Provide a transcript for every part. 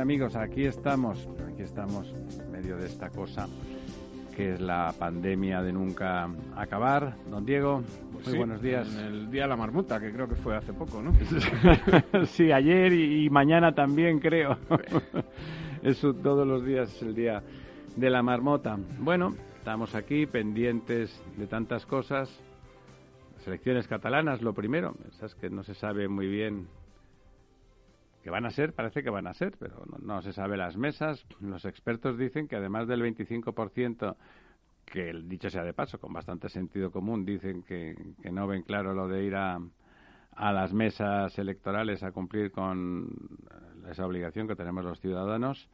Amigos. Aquí estamos, aquí estamos en medio de esta cosa que es la pandemia de nunca acabar. Don Diego, muy buenos días. En el Día de la Marmota, que creo que fue hace poco, ¿no? sí, ayer y, mañana también, creo. Eso todos los días es el Día de la Marmota. Bueno, estamos aquí pendientes de tantas cosas. Las elecciones catalanas, lo primero. Esas que no se sabe muy bien que van a ser, parece que van a ser, pero no, se sabe las mesas. Los expertos dicen que además del 25%, que dicho sea de paso, con bastante sentido común, dicen que, no ven claro lo de ir a, a las mesas electorales a cumplir con esa obligación que tenemos los ciudadanos.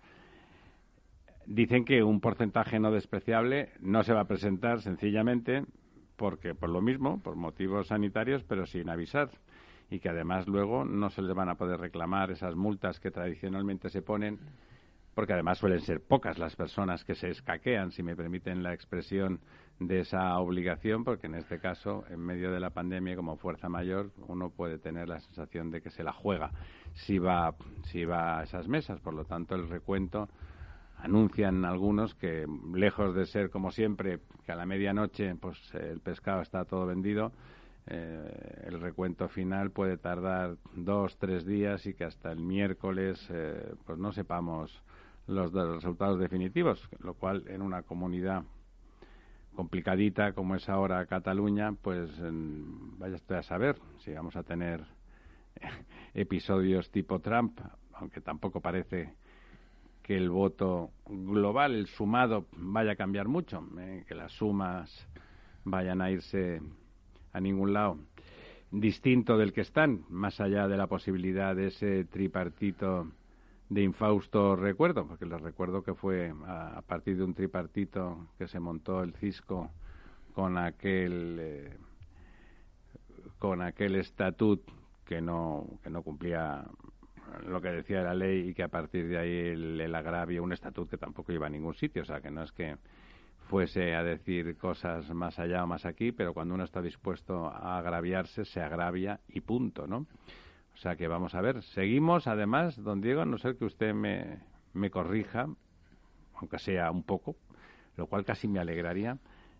Dicen que un porcentaje no despreciable no se va a presentar sencillamente porque por lo mismo, por motivos sanitarios, pero sin avisar y que además luego no se les van a poder reclamar esas multas que tradicionalmente se ponen, porque además suelen ser pocas las personas que se escaquean, si me permiten la expresión, de esa obligación, porque en este caso, en medio de la pandemia, como fuerza mayor, uno puede tener la sensación de que se la juega si va, si va a esas mesas. Por lo tanto, el recuento anuncian algunos que, lejos de ser como siempre, que a la medianoche pues el pescado está todo vendido, eh, el recuento final puede tardar dos, tres días y que hasta el miércoles eh, pues no sepamos los, resultados definitivos, lo cual en una comunidad complicadita como es ahora Cataluña, pues vaya usted a saber si vamos a tener episodios tipo Trump, aunque tampoco parece que el voto global, el sumado, vaya a cambiar mucho, eh, que las sumas vayan a irse a ningún lado. Distinto del que están, más allá de la posibilidad de ese tripartito de infausto recuerdo, porque les recuerdo que fue a, partir de un tripartito que se montó el Cisco con aquel eh, con aquel estatut que no que no cumplía lo que decía la ley y que a partir de ahí el, el agravio un estatut que tampoco iba a ningún sitio, o sea que no es que fuese a decir cosas más allá o más aquí, pero cuando uno está dispuesto a agraviarse, se agravia y punto, ¿no? O sea que vamos a ver. Seguimos, además, don Diego, a no ser que usted me, me corrija, aunque sea un poco, lo cual casi me alegraría,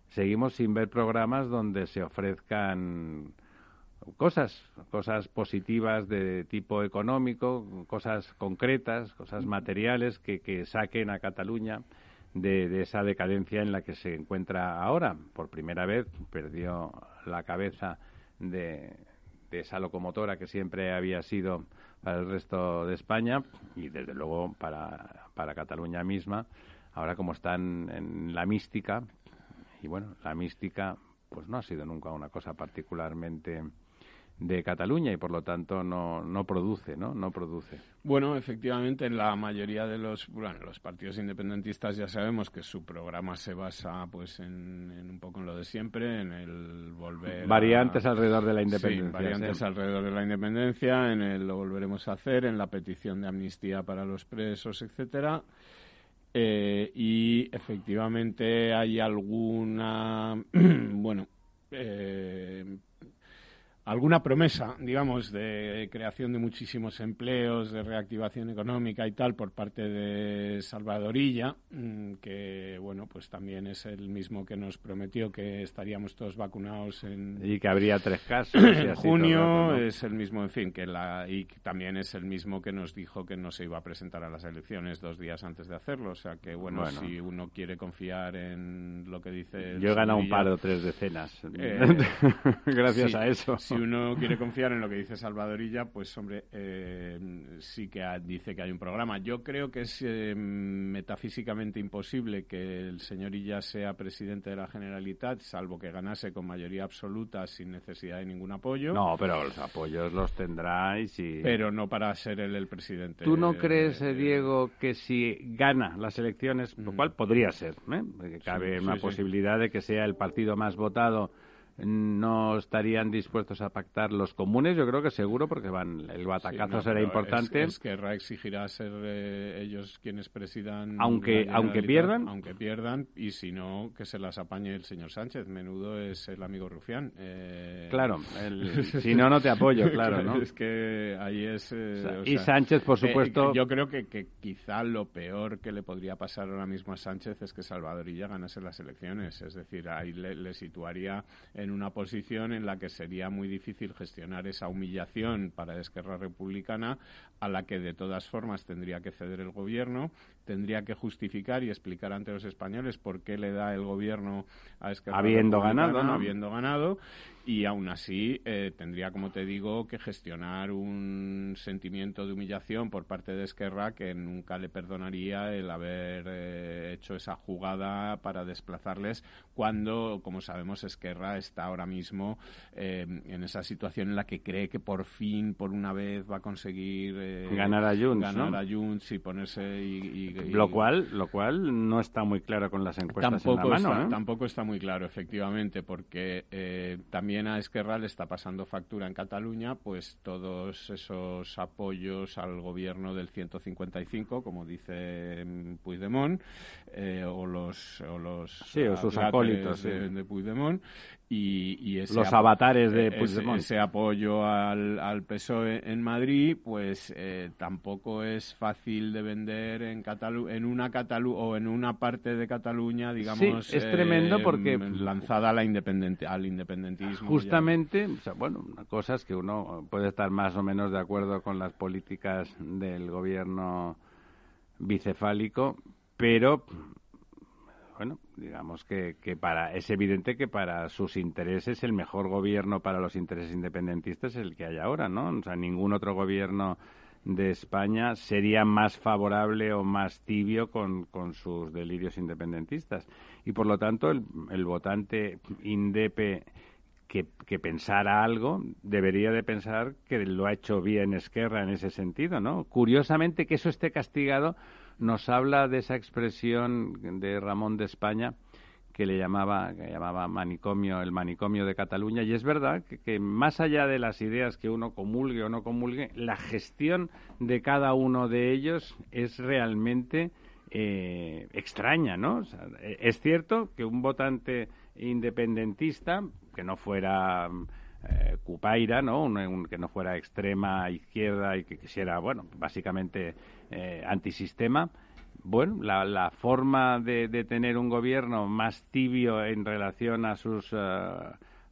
seguimos sin ver programas donde se ofrezcan cosas, cosas positivas de tipo económico, cosas concretas, cosas materiales que, que saquen a Cataluña de, esa decadencia en la que se encuentra ahora. Por primera vez perdió la cabeza de, esa locomotora que siempre había sido para el resto de España y desde luego para, para Cataluña misma. Ahora como están en la mística, y bueno, la mística pues no ha sido nunca una cosa particularmente de Cataluña y por lo tanto no, no produce, ¿no? No produce. Bueno, efectivamente, la mayoría de los, bueno, los partidos independentistas ya sabemos que su programa se basa pues en, un poco en lo de siempre, en el volver variantes alrededor de la independencia. variantes alrededor de la independencia, en el lo volveremos a hacer, en la petición de amnistía para los presos, etcétera. Eh, y efectivamente hay alguna, bueno, eh, alguna promesa, digamos, de creación de muchísimos empleos, de reactivación económica y tal por parte de Salvadorilla, mm, que, bueno, pues también es el mismo que nos prometió que estaríamos todos vacunados en... Y que habría tres casos. en junio, es el mismo, en fin, que la... y también es el mismo que nos dijo que no se iba a presentar a las elecciones dos días antes de hacerlo. O sea que, bueno, si uno quiere confiar en lo que dice... Yo he ganado un par o tres decenas, eh, gracias a eso. Si uno quiere confiar en lo que dice Salvadorilla, pues hombre, eh, sí que dice que hay un programa. Yo creo que es eh, metafísicamente imposible que el señor Illa sea presidente de la Generalitat, salvo que ganase con mayoría absoluta sin necesidad de ningún apoyo. No, pero los apoyos los tendráis y... Pero no para ser él el presidente. ¿Tú no crees, eh, Diego, que si gana las elecciones, lo cual podría ser, ¿eh? cabe una posibilidad de que sea el partido más votado no estarían dispuestos a pactar los comunes, yo creo que seguro, porque van el batacazo será importante. Es, que Ra exigirá ser eh, ellos quienes presidan. Aunque, aunque pierdan. Aunque pierdan, y si no, que se las apañe el señor Sánchez. Menudo es el amigo Rufián. Eh, claro, si no, no te apoyo, claro, ¿no? Es que ahí es. Eh, y Sánchez, por supuesto. yo creo que, que, quizá lo peor que le podría pasar ahora mismo a Sánchez es que Salvadorilla ganase las elecciones. Es decir, ahí le, le situaría en una posición en la que sería muy difícil gestionar esa humillación para Esquerra Republicana, a la que de todas formas tendría que ceder el gobierno, tendría que justificar y explicar ante los españoles por qué le da el gobierno a Esquerra habiendo ganado, habiendo ganado, y aún así eh, tendría, como te digo, que gestionar un sentimiento de humillación por parte de Esquerra que nunca le perdonaría el haber eh, hecho esa jugada para desplazarles cuando, como sabemos, Esquerra está ahora mismo eh, en esa situación en la que cree que por fin, por una vez, va a conseguir ganar a Junts, ganar a Junts y ponerse y, lo cual lo cual no está muy claro con las encuestas tampoco en la mano, tampoco está muy claro efectivamente porque también a Esquerra le está pasando factura en Cataluña, pues todos esos apoyos al gobierno del 155, como dice Puigdemont, eh, o los, o los sí, o sus acólitos de, de Puigdemont, y, ese los avatares de Puigdemont. Ese, apoyo al, al, PSOE en Madrid, pues eh, tampoco es fácil de vender en Catalu en una Catalu o en una parte de Cataluña, digamos. Sí, es tremendo porque lanzada a la independente, al independentismo. Justamente, bueno, una cosa es que uno puede estar más o menos de acuerdo con las políticas del gobierno bicefálico, pero digamos que, que, para es evidente que para sus intereses el mejor gobierno para los intereses independentistas es el que hay ahora, ¿no? O sea, ningún otro gobierno de España sería más favorable o más tibio con, con sus delirios independentistas. Y por lo tanto, el, el votante indepe que, que, pensara algo debería de pensar que lo ha hecho bien Esquerra en ese sentido, ¿no? Curiosamente que eso esté castigado nos habla de esa expresión de Ramón de España que le llamaba, que llamaba manicomio, el manicomio de Cataluña, y es verdad que, más allá de las ideas que uno comulgue o no comulgue, la gestión de cada uno de ellos es realmente eh, extraña, ¿no? es cierto que un votante independentista, que no fuera eh, Cupaira, ¿no? que no fuera extrema izquierda y que quisiera, bueno, básicamente eh, antisistema. Bueno, la, la forma de, de, tener un gobierno más tibio en relación a sus, uh,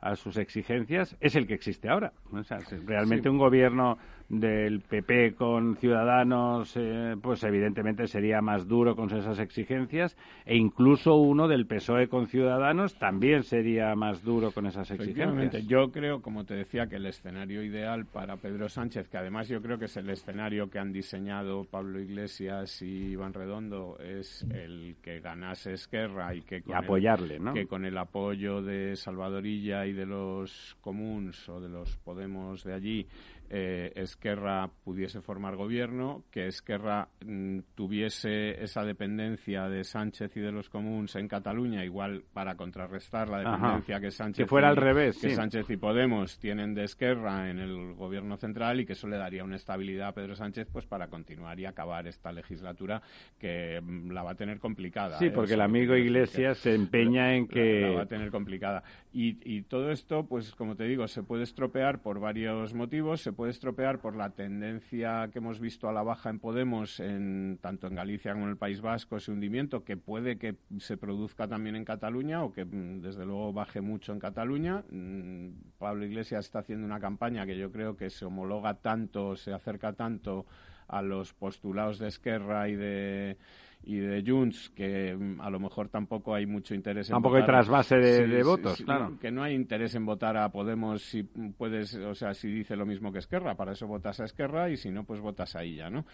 a sus exigencias es el que existe ahora. O sea, realmente un gobierno del PP con Ciudadanos, eh, pues evidentemente sería más duro con esas exigencias, e incluso uno del PSOE con Ciudadanos también sería más duro con esas exigencias. Yo creo, como te decía, que el escenario ideal para Pedro Sánchez, que además yo creo que es el escenario que han diseñado Pablo Iglesias y Iván Redondo, es el que ganase Esquerra y que con, apoyarle, el, que con el apoyo de Salvadorilla y de los comuns o de los Podemos de allí eh, Esquerra pudiese formar gobierno, que Esquerra mm, tuviese esa dependencia de Sánchez y de los comuns en Cataluña, igual para contrarrestar la dependencia que Sánchez fuera y, al revés, que Sánchez y Podemos tienen de Esquerra en el gobierno central y que eso le daría una estabilidad a Pedro Sánchez pues para continuar y acabar esta legislatura que mm, la va a tener complicada. Sí, ¿eh? porque el amigo Iglesias se empeña en que la, va a tener complicada y, y todo esto pues como te digo se puede estropear por varios motivos, se puede estropear por la tendencia que hemos visto a la baja en Podemos, en, tanto en Galicia como en el País Vasco, ese hundimiento que puede que se produzca también en Cataluña o que mm, desde luego baje mucho en Cataluña. Mm, Pablo Iglesias está haciendo una campaña que yo creo que se homologa tanto, se acerca tanto a los postulados de Esquerra y de y de Junts, que mm, a lo mejor tampoco hay mucho interés en Tampoco hay trasvase de, votos, claro. que no hay interés en votar a Podemos si puedes, o sea, si dice lo mismo que Esquerra, para eso votas a Esquerra y si no, pues votas a ella, ¿no?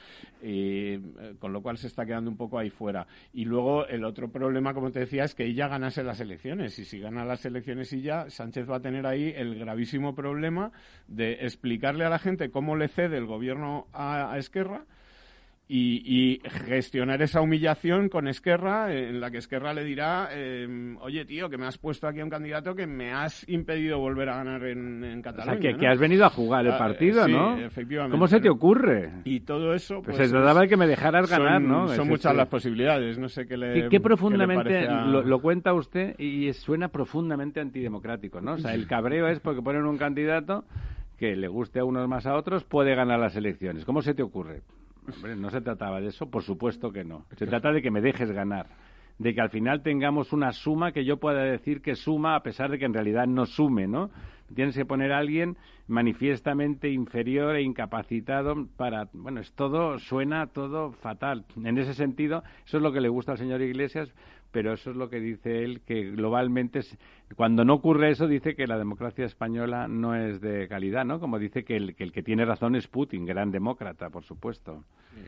Y, eh, con lo cual se está quedando un poco ahí fuera. Y luego el otro problema, como te decía, es que ella ganase las elecciones. Y si gana las elecciones y ya, Sánchez va a tener ahí el gravísimo problema de explicarle a la gente cómo le cede el gobierno a Esquerra y, gestionar esa humillación con Esquerra, en la que Esquerra le dirá, em, oye tío, que me has puesto aquí a un candidato que me has impedido volver a ganar en, Cataluña. O sea, que, has venido a jugar el ah, partido, ¿no? efectivamente. ¿Cómo se te ocurre? Y todo eso... Pues, se trataba de que me dejaras ganar, ¿no? Son muchas las posibilidades, no sé qué le... ¿Qué, profundamente lo, cuenta usted y suena profundamente antidemocrático, ¿no? O sea, el cabreo es porque ponen un candidato que le guste a unos más a otros, puede ganar las elecciones. ¿Cómo se te ocurre? Hombre, no se trataba de eso, por supuesto que no. Se trata de que me dejes ganar, de que al final tengamos una suma que yo pueda decir que suma a pesar de que en realidad no sume, ¿no? Tienes que poner a alguien manifiestamente inferior e incapacitado para... Bueno, es todo, suena todo fatal. En ese sentido, eso es lo que le gusta al señor Iglesias, pero eso es lo que dice él, que globalmente, cuando no ocurre eso, dice que la democracia española no es de calidad, ¿no? Como dice que el que, el que tiene razón es Putin, gran demócrata, por supuesto.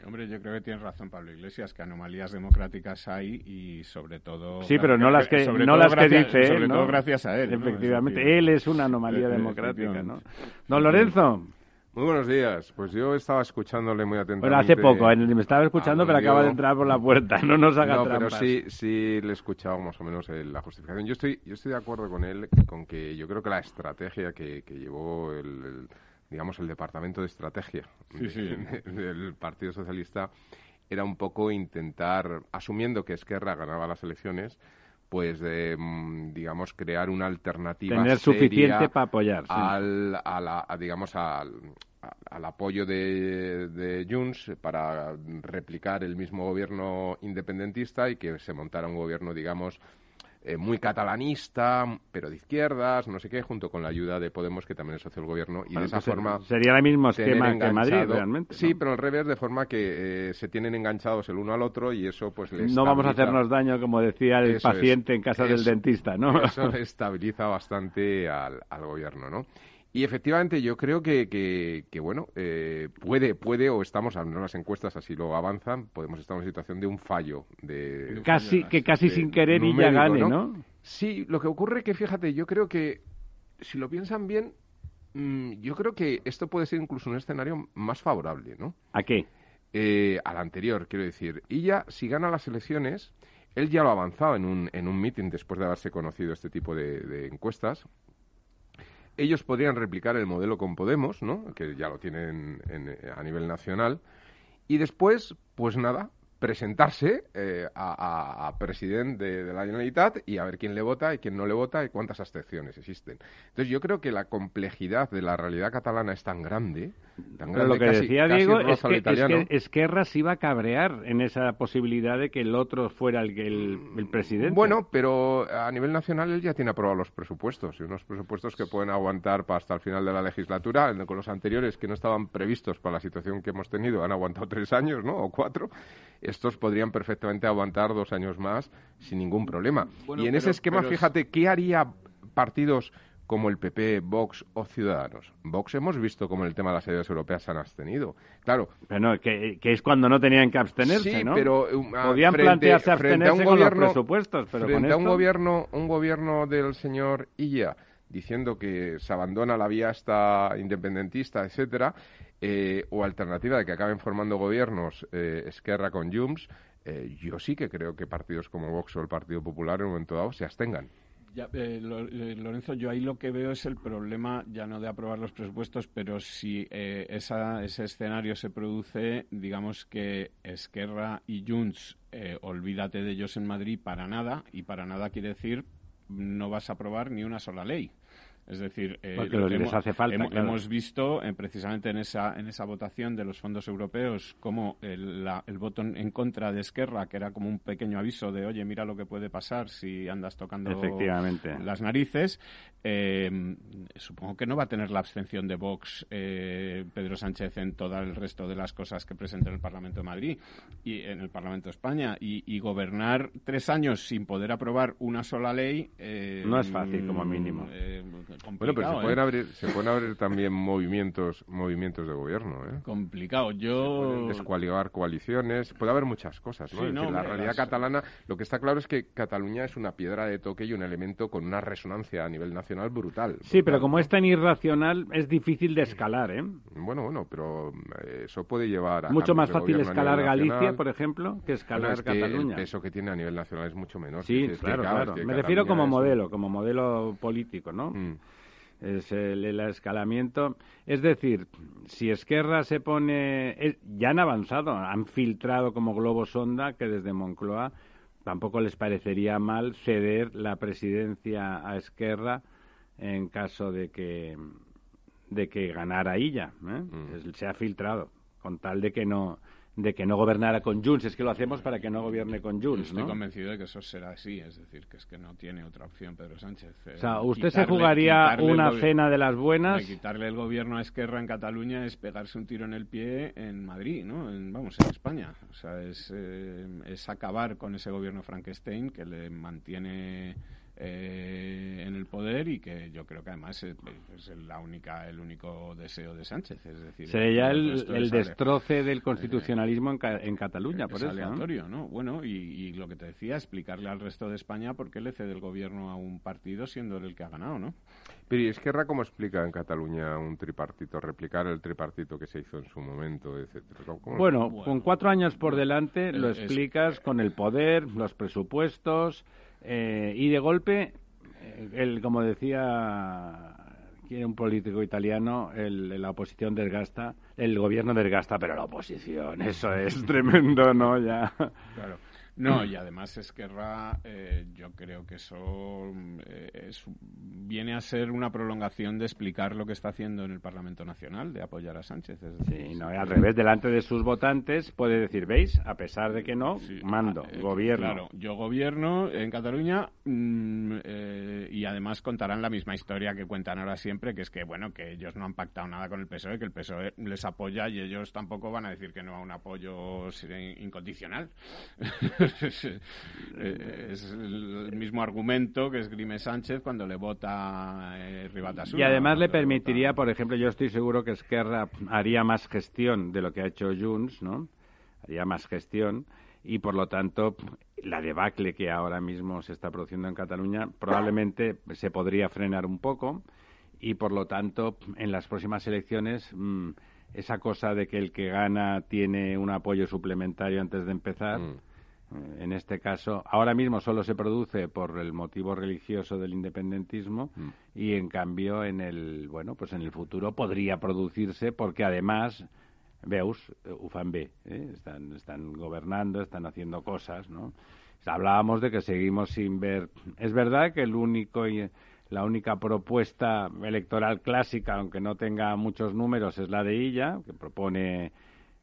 hombre, yo creo que tiene razón Pablo Iglesias, que anomalías democráticas hay y sobre todo... Sí, pero no las que, no las que dice él, Sobre todo gracias a él. Efectivamente, él es una anomalía democrática, ¿no? Don Lorenzo... Muy buenos días. Pues yo estaba escuchándole muy atentamente. Bueno, hace poco, me estaba escuchando, pero acaba de entrar por la puerta. No nos haga no, pero sí, sí le he escuchado más o menos la justificación. Yo estoy, yo estoy de acuerdo con él, con que yo creo que la estrategia que, llevó el, digamos, el departamento de estrategia del Partido Socialista era un poco intentar, asumiendo que Esquerra ganaba las elecciones, pues de, mm, digamos, crear una alternativa Tener suficiente para apoyar. Al, a la, digamos, al, al apoyo de, de Junts para replicar el mismo gobierno independentista y que se montara un gobierno, digamos, eh, muy catalanista, pero de izquierdas, no sé qué, junto con la ayuda de Podemos, que también es socio del gobierno, y de esa forma... Sería el mismo esquema que Madrid, realmente. Sí, pero al revés, de forma que eh, se tienen enganchados el uno al otro y eso pues les No vamos a hacernos daño, como decía el paciente en casa del dentista, ¿no? Eso estabiliza bastante al, al gobierno, ¿no? Y efectivamente yo creo que, que, bueno, eh, puede, puede o estamos, al menos las encuestas así lo avanzan, podemos estar en una situación de un fallo. de Casi, que casi sin querer y ya gane, ¿no? Sí, lo que ocurre que, fíjate, yo creo que, si lo piensan bien, mm, yo creo que esto puede ser incluso un escenario más favorable, ¿no? ¿A qué? Eh, al anterior, quiero decir. Y ya, si gana las elecciones, él ya lo ha avanzado en un, en un meeting después de haberse conocido este tipo de, de encuestas, ellos podrían replicar el modelo con Podemos, ¿no? que ya lo tienen a nivel nacional, y después, pues nada, presentarse eh, a, presidente de, la Generalitat y a ver quién le vota y quién no le vota y cuántas abstenciones existen. Entonces yo creo que la complejidad de la realidad catalana es tan grande, tan grande lo que decía Diego es que, Esquerra se iba a cabrear en esa posibilidad de que el otro fuera el, el, el presidente. Bueno, pero a nivel nacional él ya tiene aprobados los presupuestos y unos presupuestos que pueden aguantar hasta el final de la legislatura, con los anteriores que no estaban previstos para la situación que hemos tenido, han aguantado tres años, ¿no? O cuatro estos podrían perfectamente aguantar dos años más sin ningún problema. y en ese esquema, fíjate, ¿qué haría partidos como el PP, Vox o Ciudadanos. Vox hemos visto como el tema de las ayudas europeas se han abstenido. Claro. Pero que, es cuando no tenían que abstenerse, sí, pero um, Podían plantearse abstenerse con los presupuestos, pero frente a un gobierno, un gobierno del señor Illa diciendo que se abandona la vía esta independentista, etcétera, eh, o alternativa de que acaben formando gobiernos eh, Esquerra con Junts, eh, yo sí que creo que partidos como Vox o el Partido Popular en un momento dado se abstengan. Lorenzo, yo ahí lo que veo es el problema ya no de aprobar los presupuestos, pero si esa, ese escenario se produce, digamos que Esquerra y Junts, olvídate de ellos en Madrid para nada, y para nada quiere decir no vas a aprobar ni una sola ley. Es decir, eh, les hace falta, hemos, visto precisamente en esa, en esa votación de los fondos europeos como el, el, voto en contra de Esquerra, que era como un pequeño aviso de, oye, mira lo que puede pasar si andas tocando las narices. Eh, supongo que no va a tener la abstención de Vox eh, Pedro Sánchez en todo el resto de las cosas que presenta en el Parlamento de Madrid y en el Parlamento de España. Y, gobernar tres años sin poder aprobar una sola ley. no es fácil, como mínimo bueno, pero se pueden, ¿eh? abrir, se pueden abrir también movimientos movimientos de gobierno. ¿eh? Complicado. Yo... descualigar coaliciones. Puede haber muchas cosas. ¿no? la realidad catalana, lo que está claro es que Cataluña es una piedra de toque y un elemento con una resonancia a nivel nacional brutal. Sí, pero como es tan irracional, es difícil de escalar. ¿eh? Bueno, bueno, pero eh, eso puede llevar a. Mucho más fácil escalar Galicia, por ejemplo, que escalar Cataluña. el peso que tiene a nivel nacional es mucho menor. Sí, claro, claro. Me refiero como modelo, como modelo político, ¿no? Mm es el, escalamiento. Es decir, si Esquerra se pone. ya han avanzado, han filtrado como globo sonda que desde Moncloa tampoco les parecería mal ceder la presidencia a Esquerra en caso de que de que ganara ella. ¿eh? Mm. Se ha filtrado, con tal de que no de que no gobernara con Junts. Es que lo hacemos para que no gobierne con Junts, Estoy convencido de que eso será así, es decir, que es que no tiene otra opción Pedro Sánchez. o sea, ¿usted se jugaría una cena de las buenas? quitarle el gobierno a Esquerra en Cataluña es pegarse un tiro en el pie en Madrid, ¿no? vamos, en España. O sea, es, eh, es acabar con ese gobierno Frankenstein que le mantiene eh, en el poder y que yo creo que además es, la única el único deseo de Sánchez es decir sería el, el, destroce del constitucionalismo en, Cataluña por es aleatorio ¿no? bueno y, lo que te decía explicarle al resto de España por qué le cede el gobierno a un partido siendo el que ha ganado ¿no? pero ¿y Esquerra cómo explica en Cataluña un tripartito replicar el tripartito que se hizo en su momento etcétera bueno, con cuatro años por delante lo explicas con el poder los presupuestos eh, y de golpe, eh, el, como decía un político italiano, el, la oposición desgasta, el gobierno desgasta, pero la oposición, eso es tremendo, ¿no? Ya. Claro. No, y además Esquerra, eh, yo creo que eso eh, viene a ser una prolongación de explicar lo que está haciendo en el Parlamento Nacional, de apoyar a Sánchez. sí, no, al revés, delante de sus votantes puede decir, ¿veis? A pesar de que no, mando, ah, eh, gobierno. Claro, yo gobierno en Cataluña mm, y además contarán la misma historia que cuentan ahora siempre, que es que, bueno, que ellos no han pactado nada con el PSOE, que el PSOE les apoya y ellos tampoco van a decir que no a un apoyo incondicional. es, el mismo argumento que esgrime Sánchez cuando le vota eh, Y además le permitiría, por ejemplo, yo estoy seguro que Esquerra haría más gestión de lo que ha hecho Junts, ¿no? Haría más gestión y por lo tanto la debacle que ahora mismo se está produciendo en Cataluña probablemente se podría frenar un poco y por lo tanto en las próximas elecciones mm, esa cosa de que el que gana tiene un apoyo suplementario antes de empezar mm en este caso, ahora mismo solo se produce por el motivo religioso del independentismo mm. y en cambio en el bueno, pues en el futuro podría producirse porque además veus ufan B, ¿eh? están están gobernando, están haciendo cosas, ¿no? Hablábamos de que seguimos sin ver. Es verdad que el único la única propuesta electoral clásica, aunque no tenga muchos números, es la de ella, que propone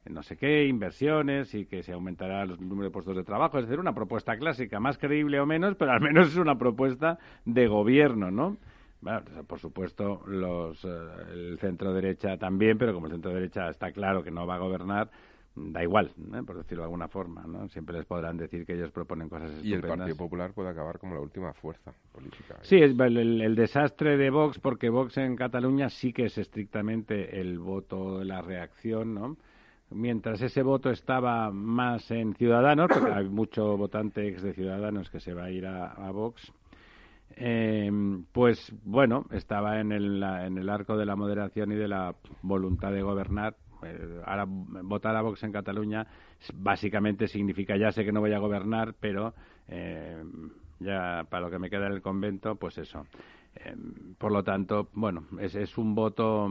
no sé qué, inversiones y que se aumentará el número de puestos de trabajo. Es decir, una propuesta clásica, más creíble o menos, pero al menos es una propuesta de gobierno, ¿no? Bueno, por supuesto, los, eh, el centro derecha también, pero como el centro derecha está claro que no va a gobernar, da igual, ¿eh? por decirlo de alguna forma, ¿no? Siempre les podrán decir que ellos proponen cosas estupendas. Y el Partido Popular puede acabar como la última fuerza política. Sí, es el, el, desastre de Vox, porque Vox en Cataluña sí que es estrictamente el voto de la reacción, ¿no? Mientras ese voto estaba más en Ciudadanos, porque hay mucho votante ex de Ciudadanos que se va a ir a, Vox, eh, pues bueno, estaba en el, en el arco de la moderación y de la voluntad de gobernar. Eh, ahora votar a Vox en Cataluña básicamente significa ya sé que no voy a gobernar, pero eh, ya para lo que me queda en el convento, pues eso. por lo tanto, bueno, es, es un voto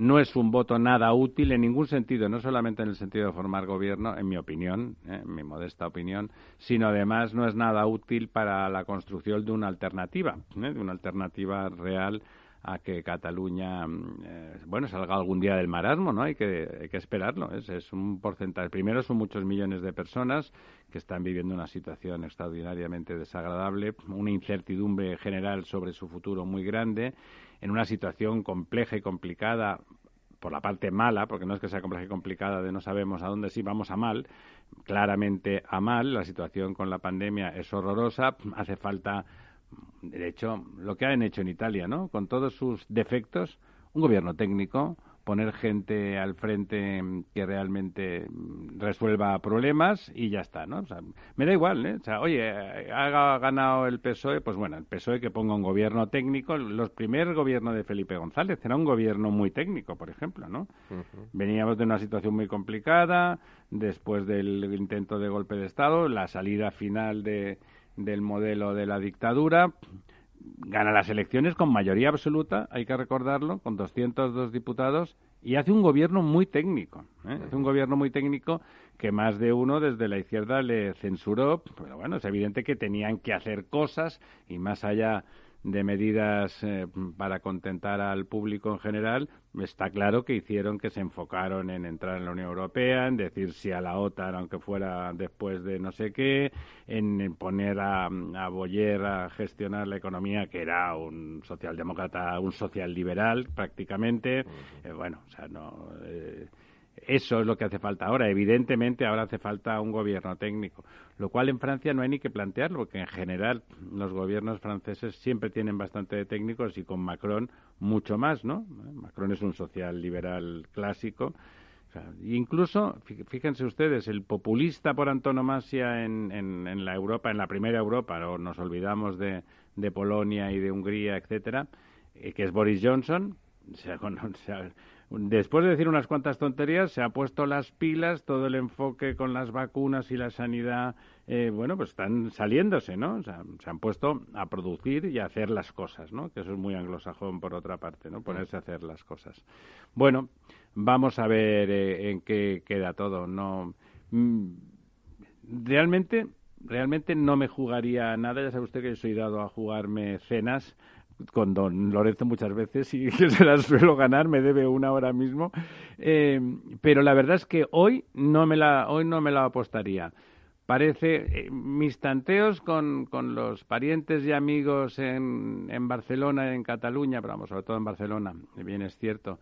no es un voto nada útil en ningún sentido, no solamente en el sentido de formar gobierno, en mi opinión, ¿eh? en mi modesta opinión, sino además no es nada útil para la construcción de una alternativa, ¿eh? de una alternativa real a que Cataluña, mm, eh, bueno, salga algún día del marasmo, ¿no? Hay que, hay que esperarlo. Es, es un porcentaje. Primero son muchos millones de personas que están viviendo una situación extraordinariamente desagradable, una incertidumbre general sobre su futuro muy grande, en una situación compleja y complicada por la parte mala, porque no es que sea compleja y complicada de no sabemos a dónde sí vamos a mal, claramente a mal, la situación con la pandemia es horrorosa, hace falta de hecho, lo que han hecho en Italia, ¿no? Con todos sus defectos, un gobierno técnico, poner gente al frente que realmente resuelva problemas y ya está, ¿no? O sea, me da igual, ¿eh? O sea, oye, ha ganado el PSOE, pues bueno, el PSOE que ponga un gobierno técnico. Los primer gobierno de Felipe González era un gobierno muy técnico, por ejemplo, ¿no? Veníamos de una situación muy complicada, después del intento de golpe de Estado, la salida final de del modelo de la dictadura, gana las elecciones con mayoría absoluta, hay que recordarlo, con 202 diputados, y hace un gobierno muy técnico. ¿eh? Hace un gobierno muy técnico que más de uno desde la izquierda le censuró, pero bueno, es evidente que tenían que hacer cosas y más allá de medidas eh, para contentar al público en general, está claro que hicieron que se enfocaron en entrar en la Unión Europea, en decir sí a la OTAN, aunque fuera después de no sé qué, en, poner a, a, Boyer a gestionar la economía, que era un socialdemócrata, un socialliberal prácticamente. Eh, bueno, o sea, no. Eh, eso es lo que hace falta ahora. Evidentemente, ahora hace falta un gobierno técnico, lo cual en Francia no hay ni que plantearlo, porque en general los gobiernos franceses siempre tienen bastante de técnicos y con Macron mucho más, ¿no? Macron es un social liberal clásico. incluso, fíjense ustedes, el populista por antonomasia en, en, la Europa, en la primera Europa, o nos olvidamos de, de Polonia y de Hungría, etcétera, eh, que es Boris Johnson, se después de decir unas cuantas tonterías, se ha puesto las pilas, todo el enfoque con las vacunas y la sanidad, eh, bueno, pues están saliéndose, ¿no? O sea, se han puesto a producir y a hacer las cosas, ¿no? Que eso es muy anglosajón por otra parte, ¿no? Ponerse a hacer las cosas. Bueno, vamos a ver eh, en qué queda todo. No, mm, realmente, realmente no me jugaría nada. Ya sabe usted que yo soy dado a jugarme cenas con don Lorenzo muchas veces y se las suelo ganar, me debe una ahora mismo. Eh, pero la verdad es que hoy no me la, hoy no me la apostaría. Parece, eh, mis tanteos con, con, los parientes y amigos en, en Barcelona, en Cataluña, pero vamos, sobre todo en Barcelona, bien es cierto,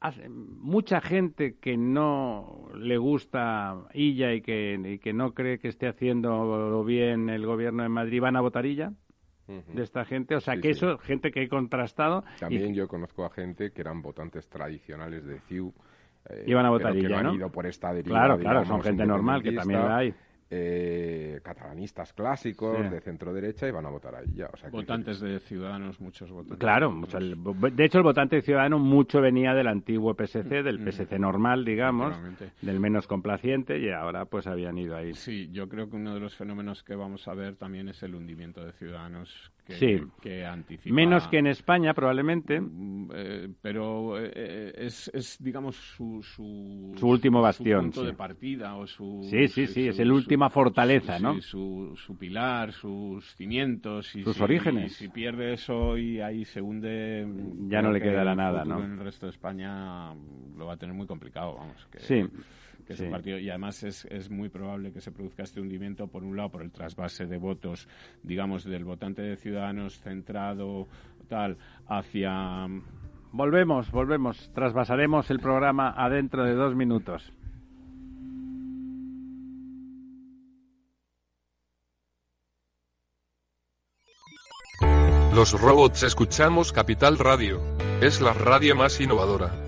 hace, mucha gente que no le gusta Illa y que, que no cree que esté haciendo bien el gobierno de Madrid van a votar Illa de esta gente. O sea, que eso, gente que he contrastado. También yo conozco a gente que eran votantes tradicionales de CIU. Eh, Iban a votar y ya, ¿no? han ido por esta deriva, Claro, claro, son gente normal, que también la hay eh, catalanistas clásicos de centro derecha y van a votar ahí ya. O sea, votantes de Ciudadanos, muchos votantes. Claro, de hecho el votante de Ciudadanos mucho venía del antiguo PSC, del mm, PSC normal, digamos, del menos complaciente y ahora pues habían ido ahí. Sí, yo creo que uno de los fenómenos que vamos a ver también es el hundimiento de Ciudadanos que, sí. que anticipa... Menos que en España probablemente. Mm, eh, pero eh, es, es, digamos, su, su, último bastión. Su punto de partida o su... Sí, sí, sí, es el último fortaleza, ¿no? su, su, pilar, sus cimientos. Y sus orígenes. Y si pierde eso y ahí se hunde... Ya no le quedará nada, ¿no? En el resto de España lo va a tener muy complicado, vamos. Que, sí. Partido, y además es, es muy probable que se produzca este hundimiento, por un lado, por el trasvase de votos, digamos, del votante de Ciudadanos centrado, tal, hacia... Volvemos, volvemos. Trasvasaremos el programa adentro de dos minutos. Los robots escuchamos Capital Radio. Es la radio más innovadora.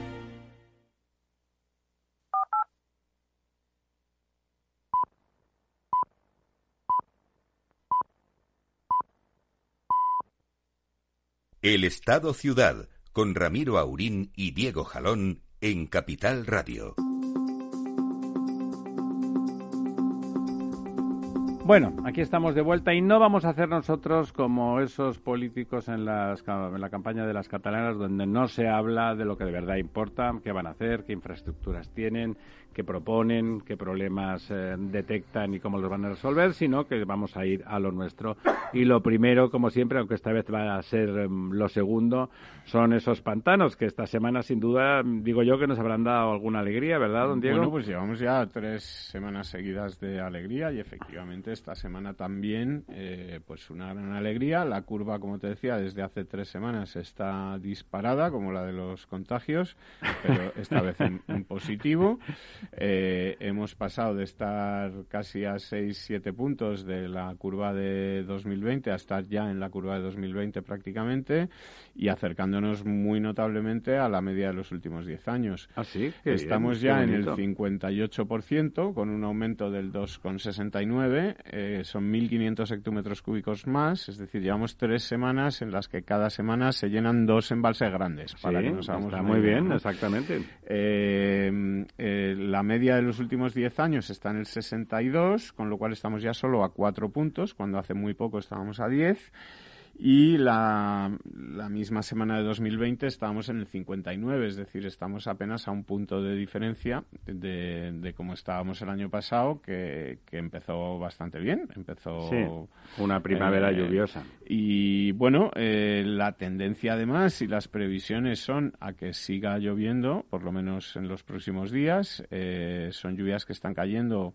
El Estado Ciudad, con Ramiro Aurín y Diego Jalón en Capital Radio. Bueno, aquí estamos de vuelta y no vamos a hacer nosotros como esos políticos en, las, la campaña de las catalanas donde no se habla de lo que de verdad importa, qué van a hacer, qué infraestructuras tienen, qué proponen, qué problemas eh, detectan y cómo los van a resolver, sino que vamos a ir a lo nuestro. Y lo primero, como siempre, aunque esta vez va a ser em, lo segundo, son esos pantanos que esta semana, sin duda, digo yo que nos habrán dado alguna alegría, ¿verdad, don Diego? Bueno, pues llevamos ya tres semanas seguidas de alegría y efectivamente esta semana también, eh, pues una gran alegría. La curva, como te decía, desde hace tres semanas está disparada, como la de los contagios, pero esta vez en, en positivo. Eh, hemos pasado de estar casi a 6-7 puntos de la curva de 2020 a estar ya en la curva de 2020 prácticamente y acercándonos muy notablemente a la media de los últimos 10 años. ¿Ah, sí? Estamos ya en el 58% con un aumento del 2,69. Eh, son 1.500 hectómetros cúbicos más, es decir, llevamos tres semanas en las que cada semana se llenan dos embalses grandes. Para que nos hagamos está muy bien, exactamente. Eh, eh, la media de los últimos 10 años está en el 62, con lo cual estamos ya solo a 4 puntos, cuando hace muy poco estábamos a 10 y la, la, misma semana de 2020 estábamos en el 59, es decir, estamos apenas a un punto de diferencia de, de cómo estábamos el año pasado, que, que empezó bastante bien, empezó... una primavera eh, lluviosa. Y bueno, eh, la tendencia además y las previsiones son a que siga lloviendo, por lo menos en los próximos días, eh, son lluvias que están cayendo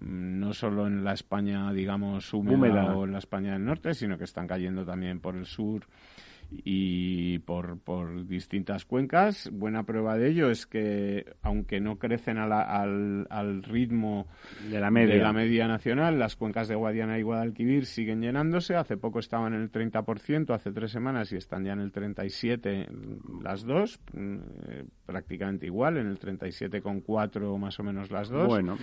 no solo en la España, digamos, húmeda, o en la España del norte, sino que están cayendo también por el sur y por, por distintas cuencas. Buena prueba de ello es que, aunque no crecen al, al, ritmo de la, media. de la media nacional, las cuencas de Guadiana y Guadalquivir siguen llenándose. Hace poco estaban en el 30%, hace tres semanas, y están ya en el 37% las dos, eh, prácticamente igual, en el 37,4% más o menos las dos. Bueno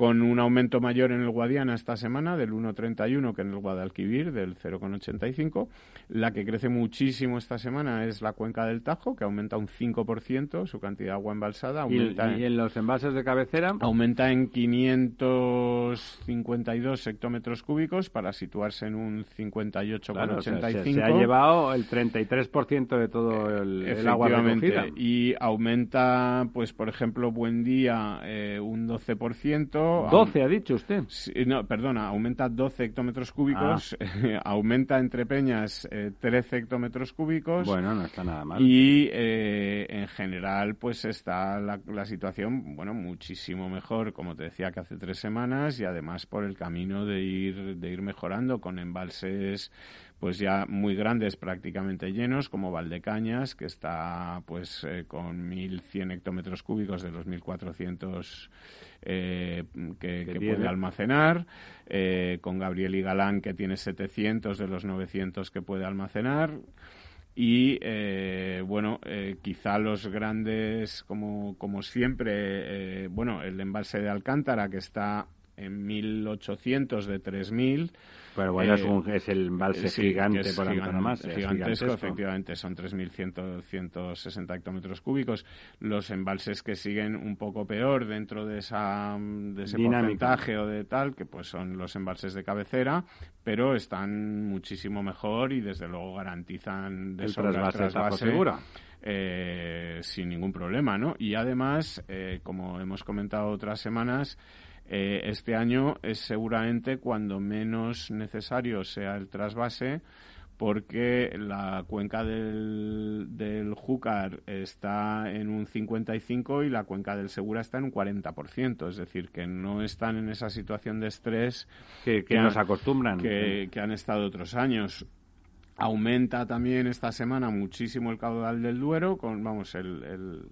con un aumento mayor en el Guadiana esta semana del 1,31 que en el Guadalquivir del 0,85. La que crece muchísimo esta semana es la cuenca del Tajo, que aumenta un 5% su cantidad de agua embalsada. Aumenta ¿Y, en los envases de cabecera? Aumenta en 552 hectómetros cúbicos para situarse en un 58,85. Claro, se, se, ha llevado el 33% de todo el, el agua recogida. Y aumenta, pues por ejemplo, Buen Día eh, un 12%. 12 ha dicho usted. no, perdona, aumenta 12 hectómetros cúbicos, ah. aumenta entre Peñas 13 eh, hectómetros cúbicos. Bueno, no está nada mal. Y eh, en general, pues está la, la, situación, bueno, muchísimo mejor, como te decía, que hace tres semanas y además por el camino de ir, de ir mejorando con embalses pues ya muy grandes, prácticamente llenos, como Valdecañas, que está pues eh, con 1.100 hectómetros cúbicos de los 1.400 eh, que, que puede almacenar, eh, con Gabriel y Galán, que tiene 700 de los 900 que puede almacenar. Y eh, bueno, eh, quizá los grandes, como, como siempre, eh, bueno, el embalse de Alcántara, que está en 1800 de 3000 pero bueno, es, un, es, el embalse gigante, por gigante, más. Gigantesco, efectivamente, son 3.160 hectómetros cúbicos. Los embalses que siguen un poco peor dentro de, esa, de ese porcentaje o de tal, que pues son los embalses de cabecera, pero están muchísimo mejor y desde luego garantizan de el trasvase, segura. Eh, sin ningún problema, ¿no? Y además, eh, como hemos comentado otras semanas, eh, este año es seguramente cuando menos necesario sea el trasvase porque la cuenca del, del Júcar está en un 55 y la cuenca del Segura está en un 40%, es decir, que no están en esa situación de estrés que, nos acostumbran. Que, que, han estado otros años. Aumenta también esta semana muchísimo el caudal del Duero, con vamos el,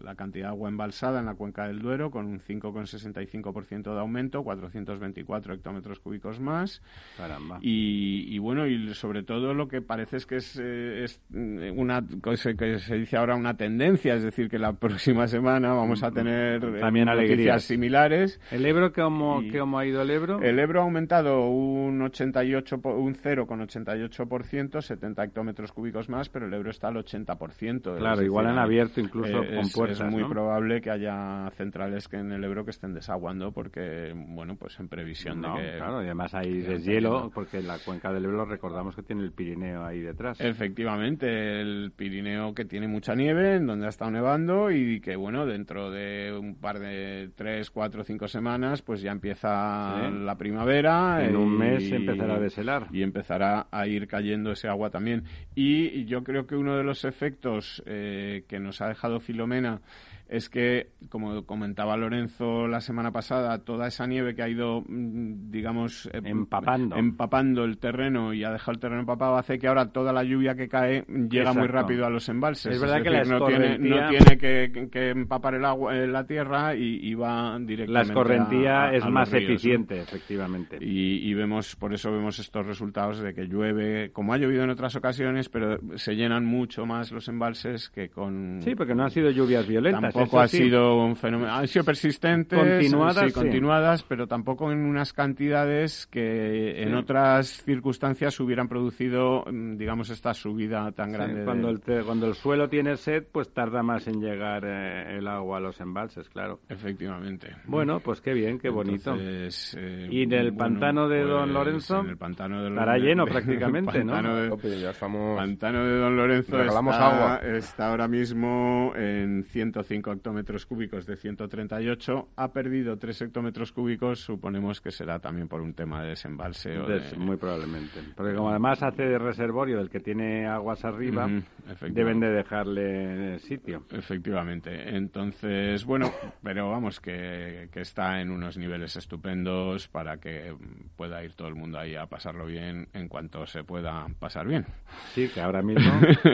la cantidad de agua embalsada en la cuenca del Duero, con un 5,65% de aumento, 424 hectómetros cúbicos más. Caramba. Y, bueno, y sobre todo lo que parece es que es, eh, una cosa que se dice ahora una tendencia, es decir, que la próxima semana vamos a tener eh, también noticias similares. ¿El Ebro cómo, cómo ha ido el Ebro? El Ebro ha aumentado un 88, un 0,88% 70 hectómetros cúbicos más, pero el euro está al 80%. Claro, igual han abierto incluso con puertas. Es muy probable que haya centrales que en el euro que estén desaguando porque, bueno, pues en previsión de que... Claro, y además hay deshielo porque la cuenca del Ebro recordamos que tiene el Pirineo ahí detrás. Efectivamente, el Pirineo que tiene mucha nieve, en donde ha estado nevando y que, bueno, dentro de un par de tres, cuatro, cinco semanas, pues ya empieza la primavera. En un mes empezará a deshelar. Y empezará a ir cayendo ese agua también. Y yo creo que uno de los efectos eh, que nos ha dejado Filomena es que, como comentaba Lorenzo la semana pasada, toda esa nieve que ha ido, mm, digamos, eh, empapando. empapando el terreno y ha dejado el terreno empapado, hace que ahora toda la lluvia que cae llega muy rápido a los embalses. Es verdad que no, tiene, no tiene que, empapar el agua, en la tierra y, va directamente La escorrentía es más eficiente, efectivamente. Y, y, vemos, por eso vemos estos resultados de que llueve, como ha llovido en otras ocasiones, pero se llenan mucho más los embalses que con... Sí, porque no han sido lluvias violentas tampoco ha sido un fenómeno. Han sido persistentes, continuadas, continuadas, pero tampoco en unas cantidades que en otras circunstancias hubieran producido, mm, digamos, esta subida tan grande. cuando, el cuando el suelo tiene sed, pues tarda más en llegar eh, el agua a los embalses, claro. Efectivamente. Bueno, pues qué bien, qué bonito. Eh, ¿Y en el pantano de Don pues, Lorenzo? En el pantano de Estará lleno prácticamente, ¿no? De, ya estamos... pantano de Don Lorenzo está, agua. está ahora mismo en 105 hectómetros cúbicos de 138, ha perdido 3 hectómetros cúbicos, suponemos que será también por un tema de desembalse. Muy probablemente. Porque como además hace de reservorio del que tiene aguas arriba, deben de dejarle sitio. Efectivamente. Entonces, bueno, pero vamos, que, que está en unos niveles estupendos para que pueda ir todo el mundo ahí a pasarlo bien en cuanto se pueda pasar bien. Sí, que ahora mismo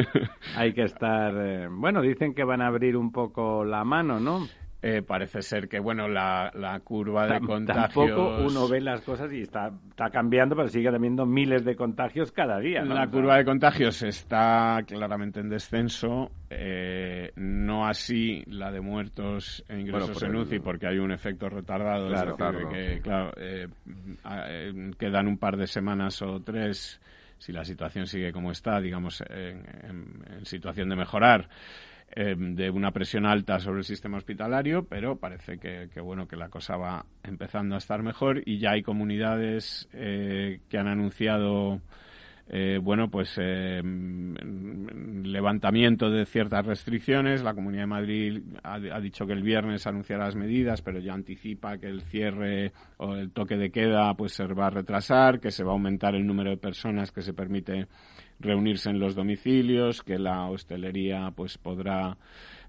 hay que estar... Eh, bueno, dicen que van a abrir un poco la mano, ¿no? Eh, parece ser que bueno la, la curva de contagios tampoco uno ve las cosas y está, está cambiando pero sigue habiendo miles de contagios cada día la curva de contagios está claramente en descenso. Eh, no así la de muertos e ingresos en UCI porque hay un efecto retardado claro, que claro, eh, quedan un par de semanas o tres si la situación sigue como está digamos en situación de mejorar eh, de una presión alta sobre el sistema hospitalario, pero parece que, bueno que la cosa va empezando a estar mejor y ya hay comunidades eh, que han anunciado eh, bueno, pues levantamiento de ciertas restricciones. La Comunidad de Madrid ha, ha, dicho que el viernes anunciará las medidas, pero ya anticipa que el cierre o el toque de queda pues se va a retrasar, que se va a aumentar el número de personas que se permite reunirse en los domicilios, que la hostelería pues podrá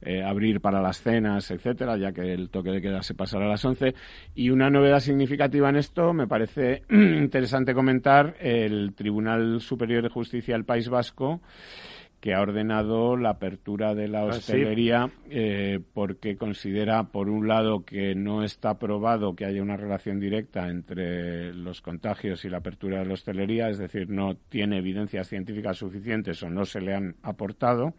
eh, abrir para las cenas, etcétera, ya que el toque de queda se pasará a las 11. Y una novedad significativa en esto, me parece interesante comentar, el Tribunal Superior de Justicia del País Vasco que ha ordenado la apertura de la ah, hostelería eh, porque considera, por un lado, que no está probado que haya una relación directa entre los contagios y la apertura de la hostelería, es decir, no tiene evidencias científicas suficientes o no se le han aportado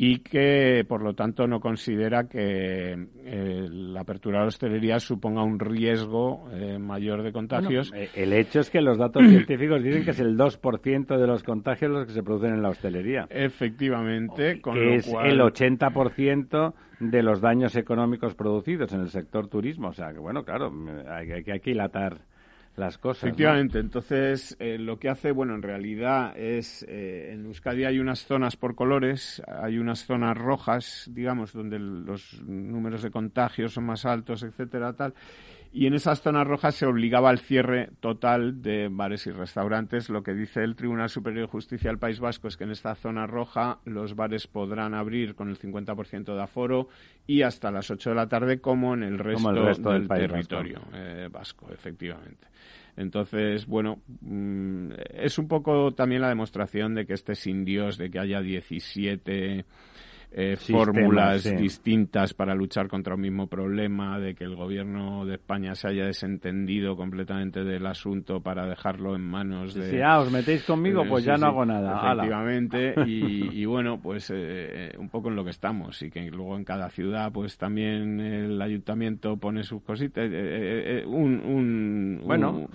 y que, por lo tanto, no considera que eh, la apertura de la hostelería suponga un riesgo eh, mayor de contagios. Eh, el hecho es que los datos científicos dicen que es el 2% de los contagios los que se producen en la hostelería. Efectivamente, con que es el 80% de los daños económicos producidos en el sector turismo. O sea, que bueno, claro, hay, hay, hay que hilatar Efectivamente, entonces eh, lo que hace, bueno, en realidad es, eh, en Euskadi hay unas zonas por colores, hay unas zonas rojas, digamos, donde los números de contagios son más altos, etcétera, tal, y en esas zonas rojas se obligaba al cierre total de bares y restaurantes. Lo que dice el Tribunal Superior de Justicia del País Vasco es que en esta zona roja los bares podrán abrir con el 50% de aforo y hasta las 8 de la tarde como en el resto, del, territorio vasco. Eh, vasco, efectivamente. Entonces, bueno, mm, es un poco también la demostración de que este sin Dios, de que haya 17 eh, fórmulas distintas para luchar contra un mismo problema, de que el gobierno de España se haya desentendido completamente del asunto para dejarlo en manos de... Si ah, os metéis conmigo, pues ya no hago nada. Efectivamente, y, bueno, pues eh, un poco en lo que estamos, y que luego en cada ciudad, pues también el ayuntamiento pone sus cositas. Eh, un, un, bueno,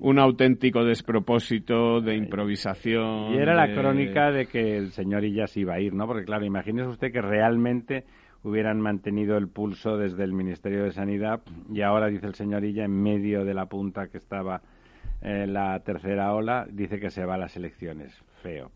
un, auténtico despropósito de improvisación. Y era la crónica de que el señor Illas iba a ir, ¿no? Porque claro, imagínese usted que realmente hubieran mantenido el pulso desde el Ministerio de Sanidad y ahora dice el señor Illa en medio de la punta que estaba eh, la tercera ola dice que se va a las elecciones. Feo.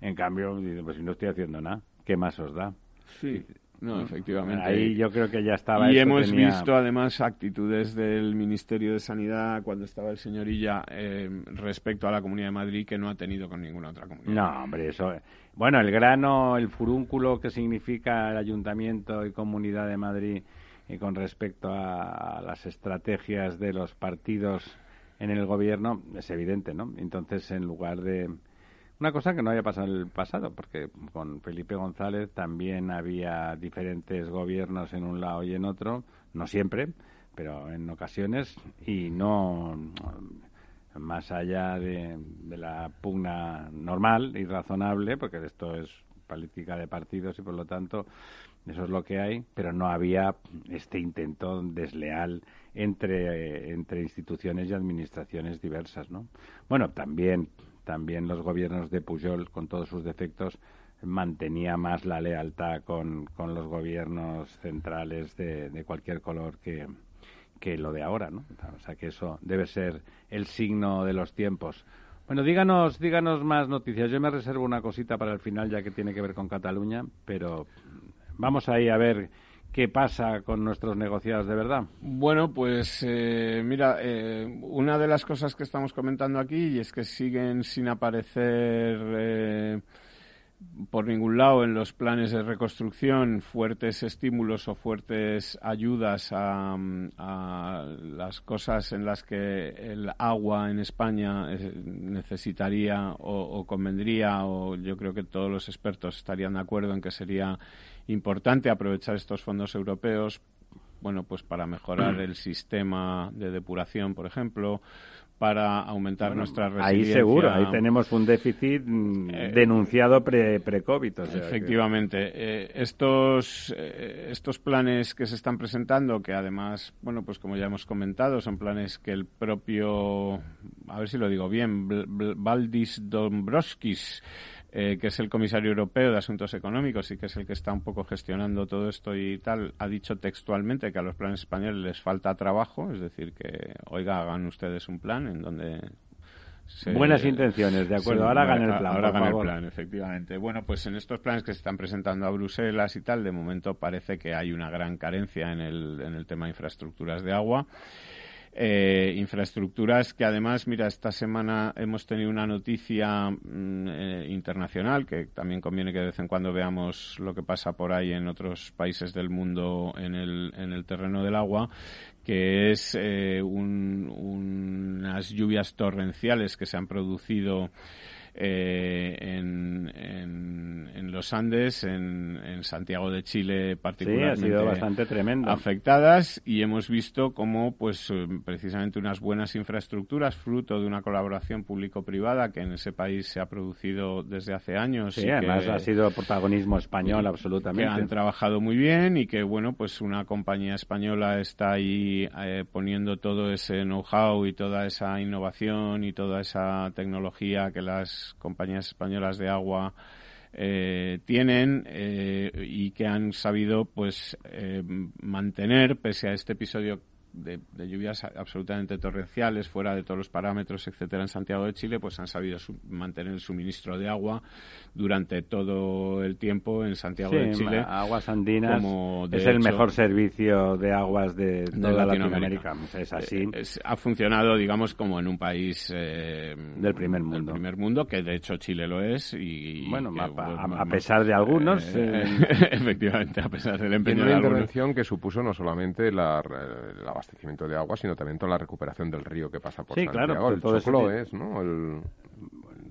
En cambio dice pues si no estoy haciendo nada qué más os da sí no, efectivamente. Ahí yo creo que ya estaba. Y hemos visto además actitudes del Ministerio de Sanidad cuando estaba el señorilla eh, respecto a la Comunidad de Madrid que no ha tenido con ninguna otra comunidad. No, hombre, eso. Bueno, el grano, el furúnculo que significa el Ayuntamiento y Comunidad de Madrid y con respecto a las estrategias de los partidos en el gobierno es evidente, ¿no? Entonces, en lugar de una cosa que no había pasado en el pasado, porque con Felipe González también había diferentes gobiernos en un lado y en otro, no siempre, pero en ocasiones, y no más allá de, la pugna normal y razonable, porque esto es política de partidos y por lo tanto eso es lo que hay, pero no había este intento desleal entre, entre instituciones y administraciones diversas, ¿no? Bueno, también también los gobiernos de Pujol, con todos sus defectos, mantenía más la lealtad con, con los gobiernos centrales de, de cualquier color que, que lo de ahora, ¿no? O sea que eso debe ser el signo de los tiempos. Bueno, díganos, díganos más noticias. Yo me reservo una cosita para el final, ya que tiene que ver con Cataluña, pero vamos ahí a ver qué pasa con nuestros negociados de verdad. Bueno, pues eh, mira, eh, una de las cosas que estamos comentando aquí es que siguen sin aparecer eh, por ningún lado en los planes de reconstrucción fuertes estímulos o fuertes ayudas a, las cosas en las que el agua en España necesitaría o, o convendría o yo creo que todos los expertos estarían de acuerdo en que sería importante aprovechar estos fondos europeos, bueno, pues para mejorar el sistema de depuración, por ejemplo, para aumentar nuestra resiliencia. Ahí seguro, ahí tenemos un déficit mm, eh, denunciado pre-COVID. efectivamente. Eh, estos, eh, estos planes que se están presentando, que además, bueno, pues como ya hemos comentado, son planes que el propio, a ver si lo digo bien, Valdis Dombrovskis, eh, que es el comisario europeo de Asuntos Económicos y que es el que está un poco gestionando todo esto y tal, ha dicho textualmente que a los planes españoles les falta trabajo, es decir, que, oiga, hagan ustedes un plan en donde Buenas intenciones, de acuerdo. ahora hagan el plan. Ahora hagan el plan, efectivamente. Bueno, pues en estos planes que se están presentando a Bruselas y tal, de momento parece que hay una gran carencia en el, en el tema de infraestructuras de agua. Eh, infraestructuras que además, mira, esta semana hemos tenido una noticia mm, eh, internacional que también conviene que de vez en cuando veamos lo que pasa por ahí en otros países del mundo en el, en el terreno del agua, que es eh, unas lluvias torrenciales que se han producido eh, en, en, los Andes, en, en, Santiago de Chile particularmente. Sí, ha sido bastante tremendo. Afectadas y hemos visto cómo, pues, eh, precisamente unas buenas infraestructuras, fruto de una colaboración público-privada que en ese país se ha producido desde hace años. Sí, además ha sido protagonismo español, absolutamente. Que han trabajado muy bien y que, bueno, pues una compañía española está ahí eh, poniendo todo ese know-how y toda esa innovación y toda esa tecnología que las compañías españolas de agua eh, tienen eh, y que han sabido pues eh, mantener pese a este episodio de, lluvias absolutamente torrenciales, fuera de todos los parámetros, etcétera, en Santiago de Chile, pues han sabido mantener el suministro de agua durante todo el tiempo en Santiago de Chile. Aguas Andinas es el mejor servicio de aguas de toda Latinoamérica. Es así. Eh, ha funcionado, digamos, como en un país eh, del primer mundo. Del primer mundo, que de hecho Chile lo es. Y, bueno, a, pesar de algunos. Eh, efectivamente, a pesar del empeño de una intervención que supuso no solamente la, la abastecimiento de agua, sino también toda la recuperación del río que pasa por sí, Santiago. Claro, el choclo es, ¿no? El,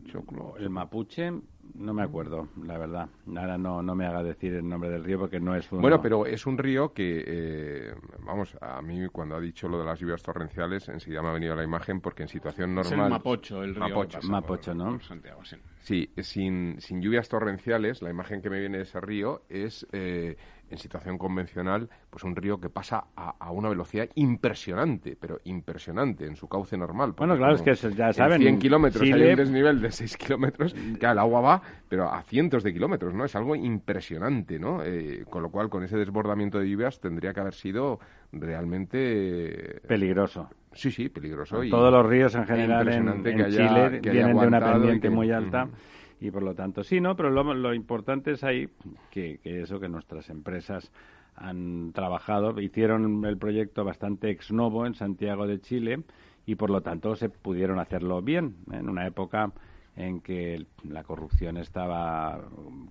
choclo. El mapuche, no me acuerdo, la verdad. Ahora no, no me haga decir el nombre del río porque no es un... Bueno, pero es un río que, eh, vamos, a mí cuando ha dicho lo de las lluvias torrenciales, enseguida me ha venido la imagen porque en situación normal... Es el Mapocho, el río Mapocho, Mapocho ¿no? Santiago, sí. Sí, sin, sin lluvias torrenciales, la imagen que me viene de ese río es... Eh, en situación convencional, pues un río que pasa a, una velocidad impresionante, pero impresionante en su cauce normal. Bueno, claro, es que ya saben. 100 kilómetros hay un desnivel de 6 kilómetros, que el agua va, pero a cientos de kilómetros, ¿no? Es algo impresionante, ¿no? Eh, con lo cual, con ese desbordamiento de lluvias tendría que haber sido realmente. Peligroso. Sí, sí, peligroso. Todos los ríos en general en, Chile vienen de una pendiente muy alta y por lo tanto sí, ¿no? Pero lo, importante es ahí que, eso que nuestras empresas han trabajado, hicieron el proyecto bastante ex novo en Santiago de Chile y por lo tanto se pudieron hacerlo bien en una época en que la corrupción estaba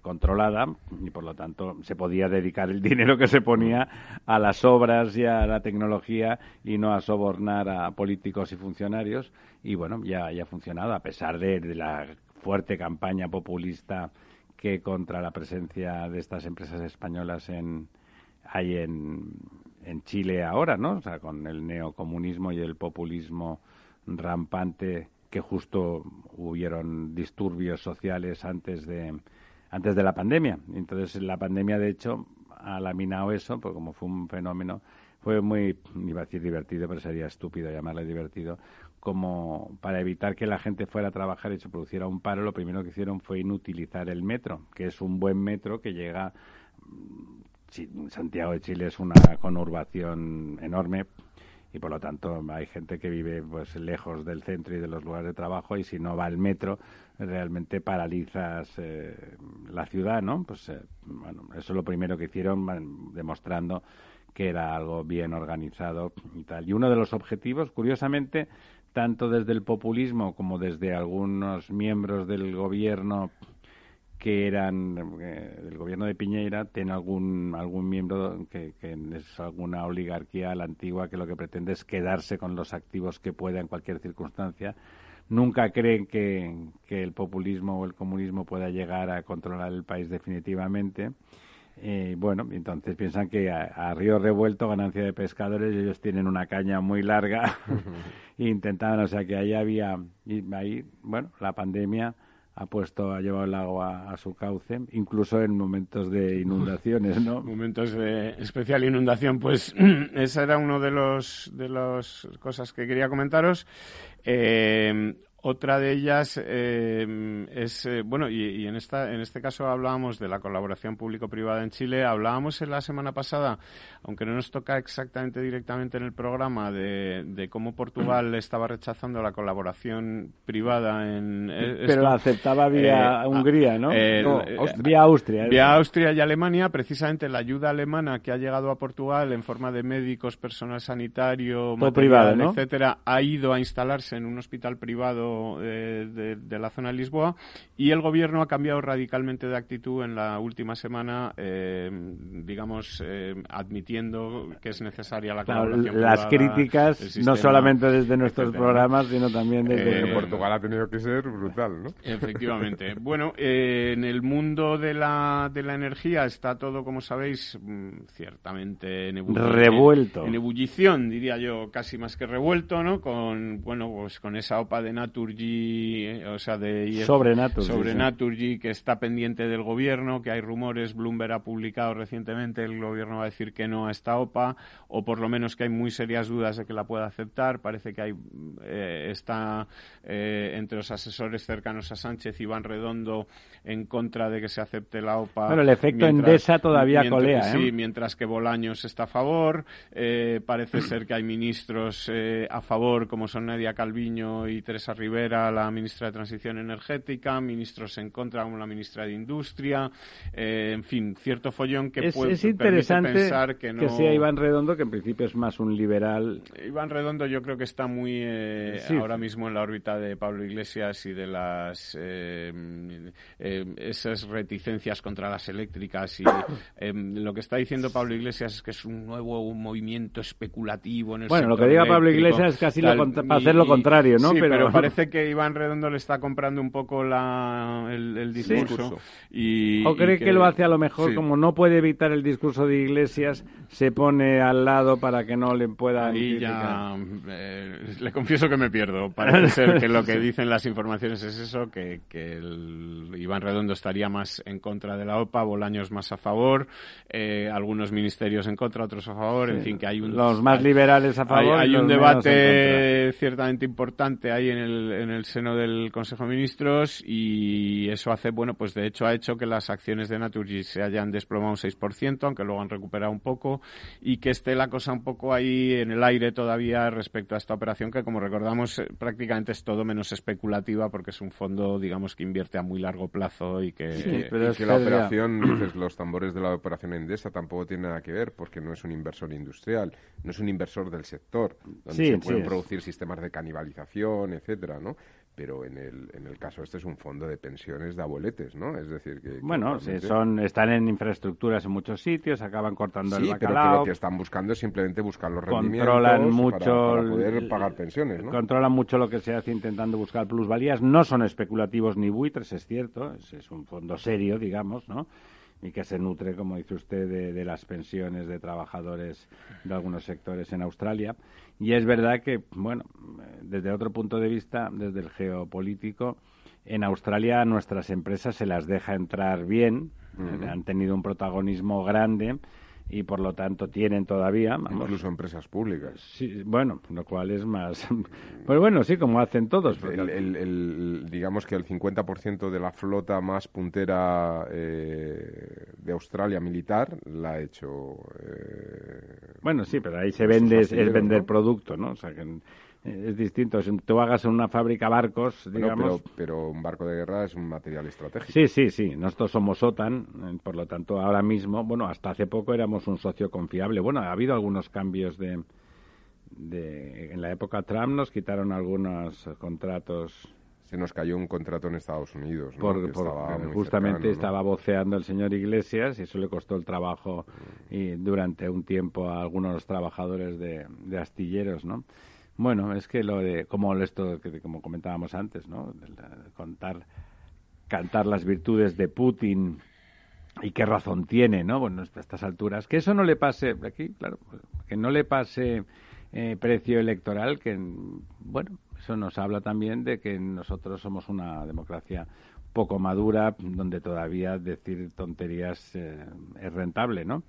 controlada y por lo tanto se podía dedicar el dinero que se ponía a las obras y a la tecnología y no a sobornar a políticos y funcionarios y bueno ya, ya ha funcionado a pesar de la fuerte campaña populista que contra la presencia de estas empresas españolas en, hay en, en Chile ahora, ¿no? O sea, con el neocomunismo y el populismo rampante que justo hubieron disturbios sociales antes de antes de la pandemia. Entonces la pandemia de hecho ha laminado eso, porque como fue un fenómeno fue muy iba a decir divertido, pero sería estúpido llamarle divertido, como para evitar que la gente fuera a trabajar y se produciera un paro, lo primero que hicieron fue inutilizar el metro, que es un buen metro que llega. Mm, Santiago de Chile es una conurbación enorme y por lo tanto hay gente que vive pues lejos del centro y de los lugares de trabajo y si no va al metro realmente paralizas eh, la ciudad, ¿no? Pues eh, bueno, eso es lo primero que hicieron demostrando que era algo bien organizado y tal. Y uno de los objetivos, curiosamente, tanto desde el populismo como desde algunos miembros del gobierno que eran eh, del gobierno de Piñera, tiene algún algún miembro que, es alguna oligarquía a la antigua que lo que pretende es quedarse con los activos que pueda en cualquier circunstancia. Nunca creen que, que el populismo o el comunismo pueda llegar a controlar el país definitivamente eh, bueno, entonces piensan que a, río revuelto, ganancia de pescadores, ellos tienen una caña muy larga e intentaban, o sea que ahí había, y ahí, bueno, la pandemia ha puesto, ha llevado el agua a su cauce, incluso en momentos de inundaciones, ¿no? momentos de especial inundación, pues esa era una de los de las cosas que quería comentaros. Eh, otra de ellas eh, es, eh, bueno, y, en, esta, en este caso hablábamos de la colaboración público-privada en Chile. Hablábamos en la semana pasada, aunque no nos toca exactamente directamente en el programa, de, cómo Portugal estaba rechazando la colaboración privada en. Eh, Pero la aceptaba vía Hungría, ¿no? vía Austria. Vía Austria y Alemania, precisamente la ayuda alemana que ha llegado a Portugal en forma de médicos, personal sanitario, material, etcétera, ha ido a instalarse en un hospital privado metro de, de, la zona de Lisboa y el gobierno ha cambiado radicalmente de actitud en la última semana, digamos, admitiendo que es necesaria la colaboración. Las críticas, no solamente desde nuestros programas, sino también desde... Portugal ha tenido que ser brutal, ¿no? Efectivamente. bueno, en el mundo de la, de la energía está todo, como sabéis, mm, ciertamente en revuelto. En, ebullición, diría yo, casi más que revuelto, ¿no? Con, bueno, pues con esa OPA de Naturgy, o sea, de sobre Naturgy, sobre Naturgy que está pendiente del gobierno, que hay rumores, Bloomberg ha publicado recientemente, el gobierno va a decir que no a esta OPA, o por lo menos que hay muy serias dudas de que la pueda aceptar. Parece que hay eh, está eh, entre los asesores cercanos a Sánchez, Iván Redondo, en contra de que se acepte la OPA. Bueno, el efecto Endesa todavía colea, ¿eh? Sí, mientras que Bolaños está a favor. Parece ser que hay ministros a favor, como son Nadia Calviño y Teresa Rivera, la ministra de Transición Energética, ministros en contra, como la ministra de Industria. en fin, cierto follón que es, puede es interesante pensar que no... sea Iván Redondo, que en principio es más un liberal. Iván Redondo yo creo que está muy ahora mismo en la órbita de Pablo Iglesias y de las eh, esas reticencias contra las eléctricas y em, lo que está diciendo Pablo Iglesias es que es un nuevo movimiento especulativo en el Bueno, lo que diga Pablo Iglesias es casi para hacer lo contrario, ¿no? Sí, pero... parece que Iván Redondo le está comprando un poco la, el, discurso. Y, o cree que... lo hace a lo mejor, como no puede evitar el discurso de Iglesias, se pone al lado para que no le pueda... Y ya eh, le confieso que me pierdo. Parece ser que lo que dicen las informaciones es eso, que, que el Iván Redondo estaría más en contra de la OPA, Bolaños más a favor, eh, algunos ministerios en contra, otros a favor, en fin, que hay un... Los más liberales a favor. Hay, un debate ciertamente importante ahí en el, en el seno del Consejo de Ministros y eso hace, bueno, pues de hecho ha hecho que las acciones de Naturgy se hayan desplomado un 6%, aunque luego han recuperado un poco, y que esté la cosa un poco ahí en el aire todavía respecto a esta operación que, como recordamos, eh, prácticamente es todo menos especulativa porque es un fondo, digamos, que invierte a muy largo plazo y que, la operación, dices, los tambores de la operación Endesa tampoco tiene nada que ver porque no es un inversor industrial, no es un inversor del sector, donde se pueden producir sistemas de canibalización, etcétera, ¿no? pero en el, en el caso este es un fondo de pensiones de abueletes, ¿no? Es decir, que... bueno, son, están en infraestructuras en muchos sitios, acaban cortando el bacalao... pero que lo que están buscando es simplemente buscar los rendimientos controlan mucho para, poder pagar pensiones, ¿no? Controlan mucho lo que se hace intentando buscar plusvalías. No son especulativos ni buitres, es cierto, es, es un fondo serio, digamos, ¿no? Y que se nutre, como dice usted, de, las pensiones de trabajadores de algunos sectores en Australia. Y es verdad que, bueno, desde otro punto de vista, desde el geopolítico, en Australia a nuestras empresas se las deja entrar bien, han tenido un protagonismo grande y por lo tanto tienen todavía incluso empresas públicas. Sí bueno lo cual es más pues bueno sí como hacen todos el, digamos que el 50% de la flota más puntera eh, de Australia militar la ha hecho eh, bueno sí pero ahí se vende es vender producto no o sea que es distinto. Si tú hagas en una fábrica barcos, digamos... pero, un barco de guerra es un material estratégico. Sí, sí, sí. Nosotros somos OTAN, eh, por lo tanto, ahora mismo, bueno, hasta hace poco éramos un socio confiable. Bueno, ha habido algunos cambios de... de en la época Trump nos quitaron algunos contratos se nos cayó un contrato en Estados Unidos. justamente estaba voceando el señor Iglesias y eso le costó el trabajo y durante un tiempo a algunos trabajadores de, de astilleros, ¿no? Bueno, es que lo de, como esto que como comentábamos antes, ¿no? contar, cantar las virtudes de Putin y qué razón tiene, ¿no? Bueno, a estas alturas, que eso no le pase, aquí, claro, que no le pase eh, precio electoral, que, bueno, eso nos habla también de que nosotros somos una democracia poco madura, donde todavía decir tonterías eh, es rentable, ¿no?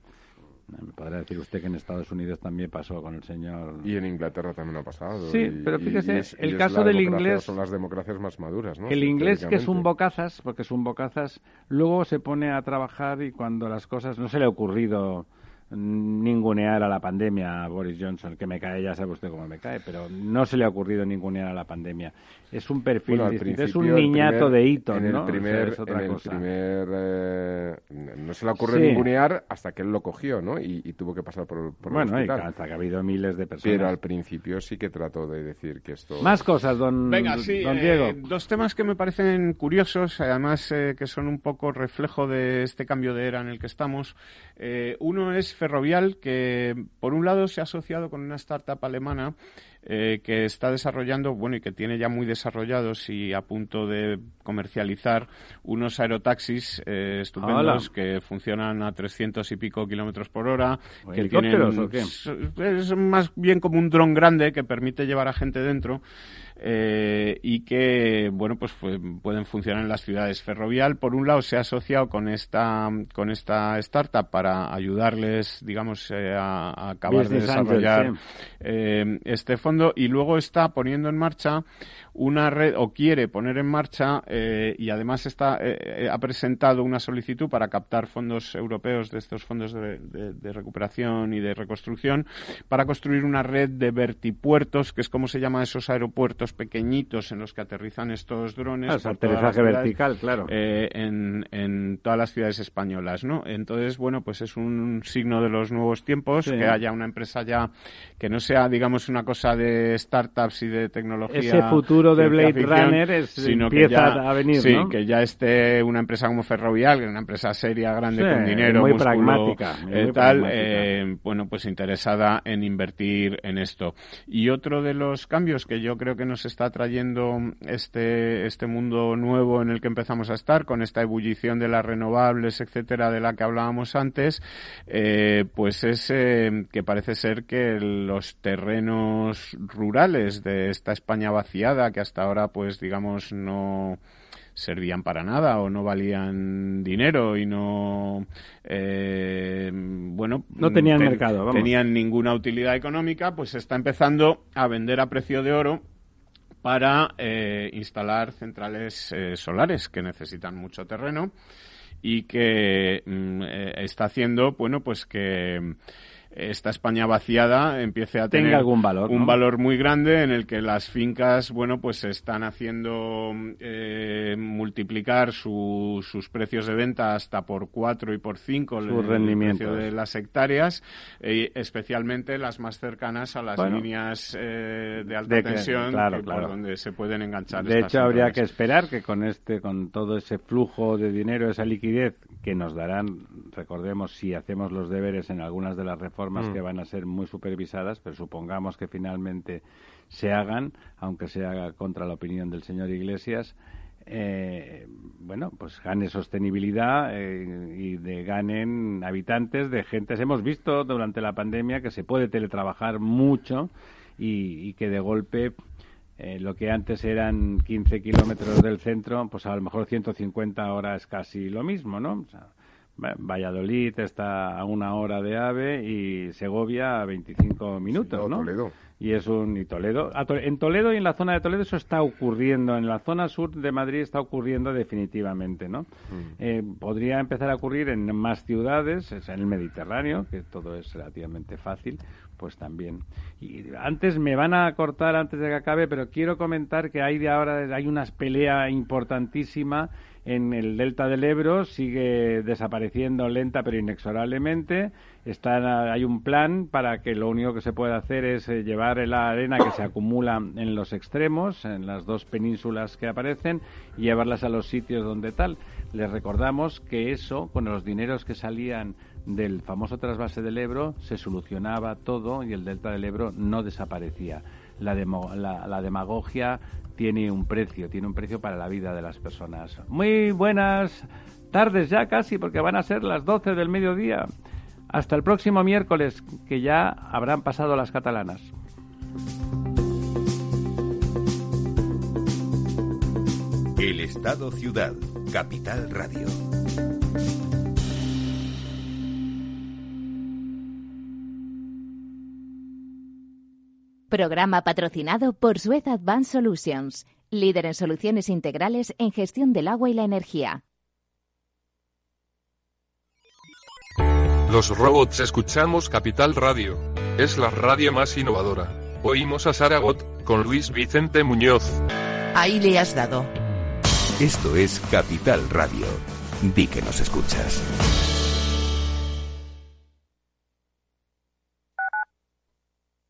Me podrá decir usted que en Estados Unidos también pasó con el señor. Y en Inglaterra también ha pasado. Sí, pero fíjese, el caso del inglés. Son las democracias más maduras, ¿no? El inglés, que es un bocazas, porque es un bocazas, luego se pone a trabajar y cuando las cosas. No se le ha ocurrido ningunear a la pandemia a Boris Johnson, que me cae, ya sabe usted cómo me cae, pero no se le ha ocurrido ningunear a la pandemia. Es un perfil distinto, es un niñato de hito, en ¿no? El primer, es otra en cosa. el primer, eh, no se le ocurre Sí. ningunear hasta que él lo cogió, ¿no? Y, y tuvo que pasar por, por el Bueno, hospital. hasta que ha habido miles de personas. Pero al principio sí que trató de decir que esto... Más cosas, don, Venga, sí, don eh, Diego. dos temas que me parecen curiosos, además eh, que son un poco reflejo de este cambio de era en el que estamos. Eh, uno es Ferrovial, que por un lado se ha asociado con una startup alemana eh, que está desarrollando, bueno, y que tiene ya muy desarrollados y a punto de comercializar unos aerotaxis eh, estupendos Hola. que funcionan a 300 y pico kilómetros por hora. ¿O que helicópteros tienen- o qué? Es más bien como un dron grande que permite llevar a gente dentro eh, y que bueno pues fue- pueden funcionar en las ciudades. Ferrovial, por un lado, se ha asociado con esta con esta startup para ayudarles, digamos, eh, a, a acabar de Angel, desarrollar sí. eh, este fondo y luego está poniendo en marcha una red o quiere poner en marcha eh, y además está ha presentado una solicitud para captar fondos europeos de estos fondos de, de- de recuperación y de reconstrucción para construir una red de vertipuertos que es como se llama esos aeropuertos pequeñitos en los que aterrizan estos drones Ah, aterrizaje vertical, claro. en, en todas las ciudades españolas, ¿no? Entonces, bueno, pues es un signo de los nuevos tiempos Sí. que haya una empresa ya que no sea, digamos, una cosa de startups y de tecnología. Ese futuro de Blade ficción, Runner es- sino que empieza ya- a venir, Sí, ¿no? que ya esté una empresa como Ferrovial, que una empresa seria, grande, Sí, con dinero, muy músculo, pragmática, eh, muy tal, pragmática. eh, bueno, pues interesada en invertir en esto. Y otro de los cambios que yo creo que nos está trayendo este, este mundo nuevo en el que empezamos a estar, con esta ebullición de las renovables, etcétera, de la que hablábamos antes, eh, pues es eh, que parece ser que los terrenos rurales de esta España vaciada, que hasta ahora, pues digamos, no servían para nada o no valían dinero y no eh, bueno No tenían ten- mercado, vamos. tenían ninguna utilidad económica pues se está empezando a vender a precio de oro para eh, instalar centrales eh, solares que necesitan mucho terreno y que mm, eh, está haciendo bueno pues que esta España vaciada empiece a Tenga tener algún valor, un ¿no? valor muy grande en el que las fincas bueno pues se están haciendo eh, multiplicar su- sus precios de venta hasta por cuatro y por cinco el- precio de las hectáreas eh, especialmente las más cercanas a las Bueno. líneas eh, de alta De que- tensión claro, que por donde se pueden enganchar De estas hecho, habría que esperar que con este, con todo ese flujo de dinero, esa liquidez que nos darán, recordemos, si hacemos los deberes en algunas de las reformas Mm. que van a ser muy supervisadas, pero supongamos que finalmente se hagan, aunque se haga contra la opinión del señor Iglesias, eh, bueno, pues gane sostenibilidad eh, y de ganen habitantes de gentes. Hemos visto durante la pandemia que se puede teletrabajar mucho y, y que de golpe eh, lo que antes eran 15 kilómetros del centro, pues a lo mejor 150 ahora es casi lo mismo, ¿no? O sea, Valladolid está a una hora de AVE y Segovia a 25 minutos, ¿no? Toledo. Y es un y Toledo. En Toledo y en la zona de Toledo eso está ocurriendo. En la zona sur de Madrid está ocurriendo definitivamente, ¿no? Eh, podría empezar a ocurrir en más ciudades, es en el Mediterráneo, que todo es relativamente fácil, pues también. Y antes me van a cortar antes de que acabe, pero quiero comentar que hay de ahora hay una pelea importantísima en el delta del Ebro, sigue desapareciendo lenta pero inexorablemente. Está, hay un plan para que lo único que se puede hacer es eh, llevar la arena que se acumula en los extremos, en las dos penínsulas que aparecen, y llevarlas a los sitios donde tal. Les recordamos que eso, con los dineros que salían del famoso trasvase del Ebro, se solucionaba todo y el delta del Ebro no desaparecía. La, demo- la- demagogia tiene un precio, tiene un precio para la vida de las personas. Muy buenas tardes ya casi, porque van a ser las 12 del mediodía. Hasta el próximo miércoles, que ya habrán pasado las catalanas. El Estado Ciudad, Capital Radio. Programa patrocinado por Suez Advanced Solutions, líder en soluciones integrales en gestión del agua y la energía. Los robots escuchamos Capital Radio. Es la radio más innovadora. Oímos a Saragot con Luis Vicente Muñoz. Ahí le has dado. Esto es Capital Radio. Di que nos escuchas.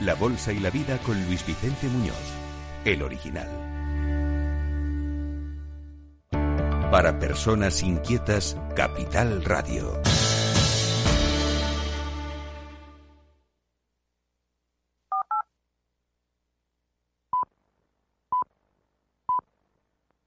la bolsa y la vida con Luis Vicente Muñoz, el original. Para personas inquietas, Capital Radio.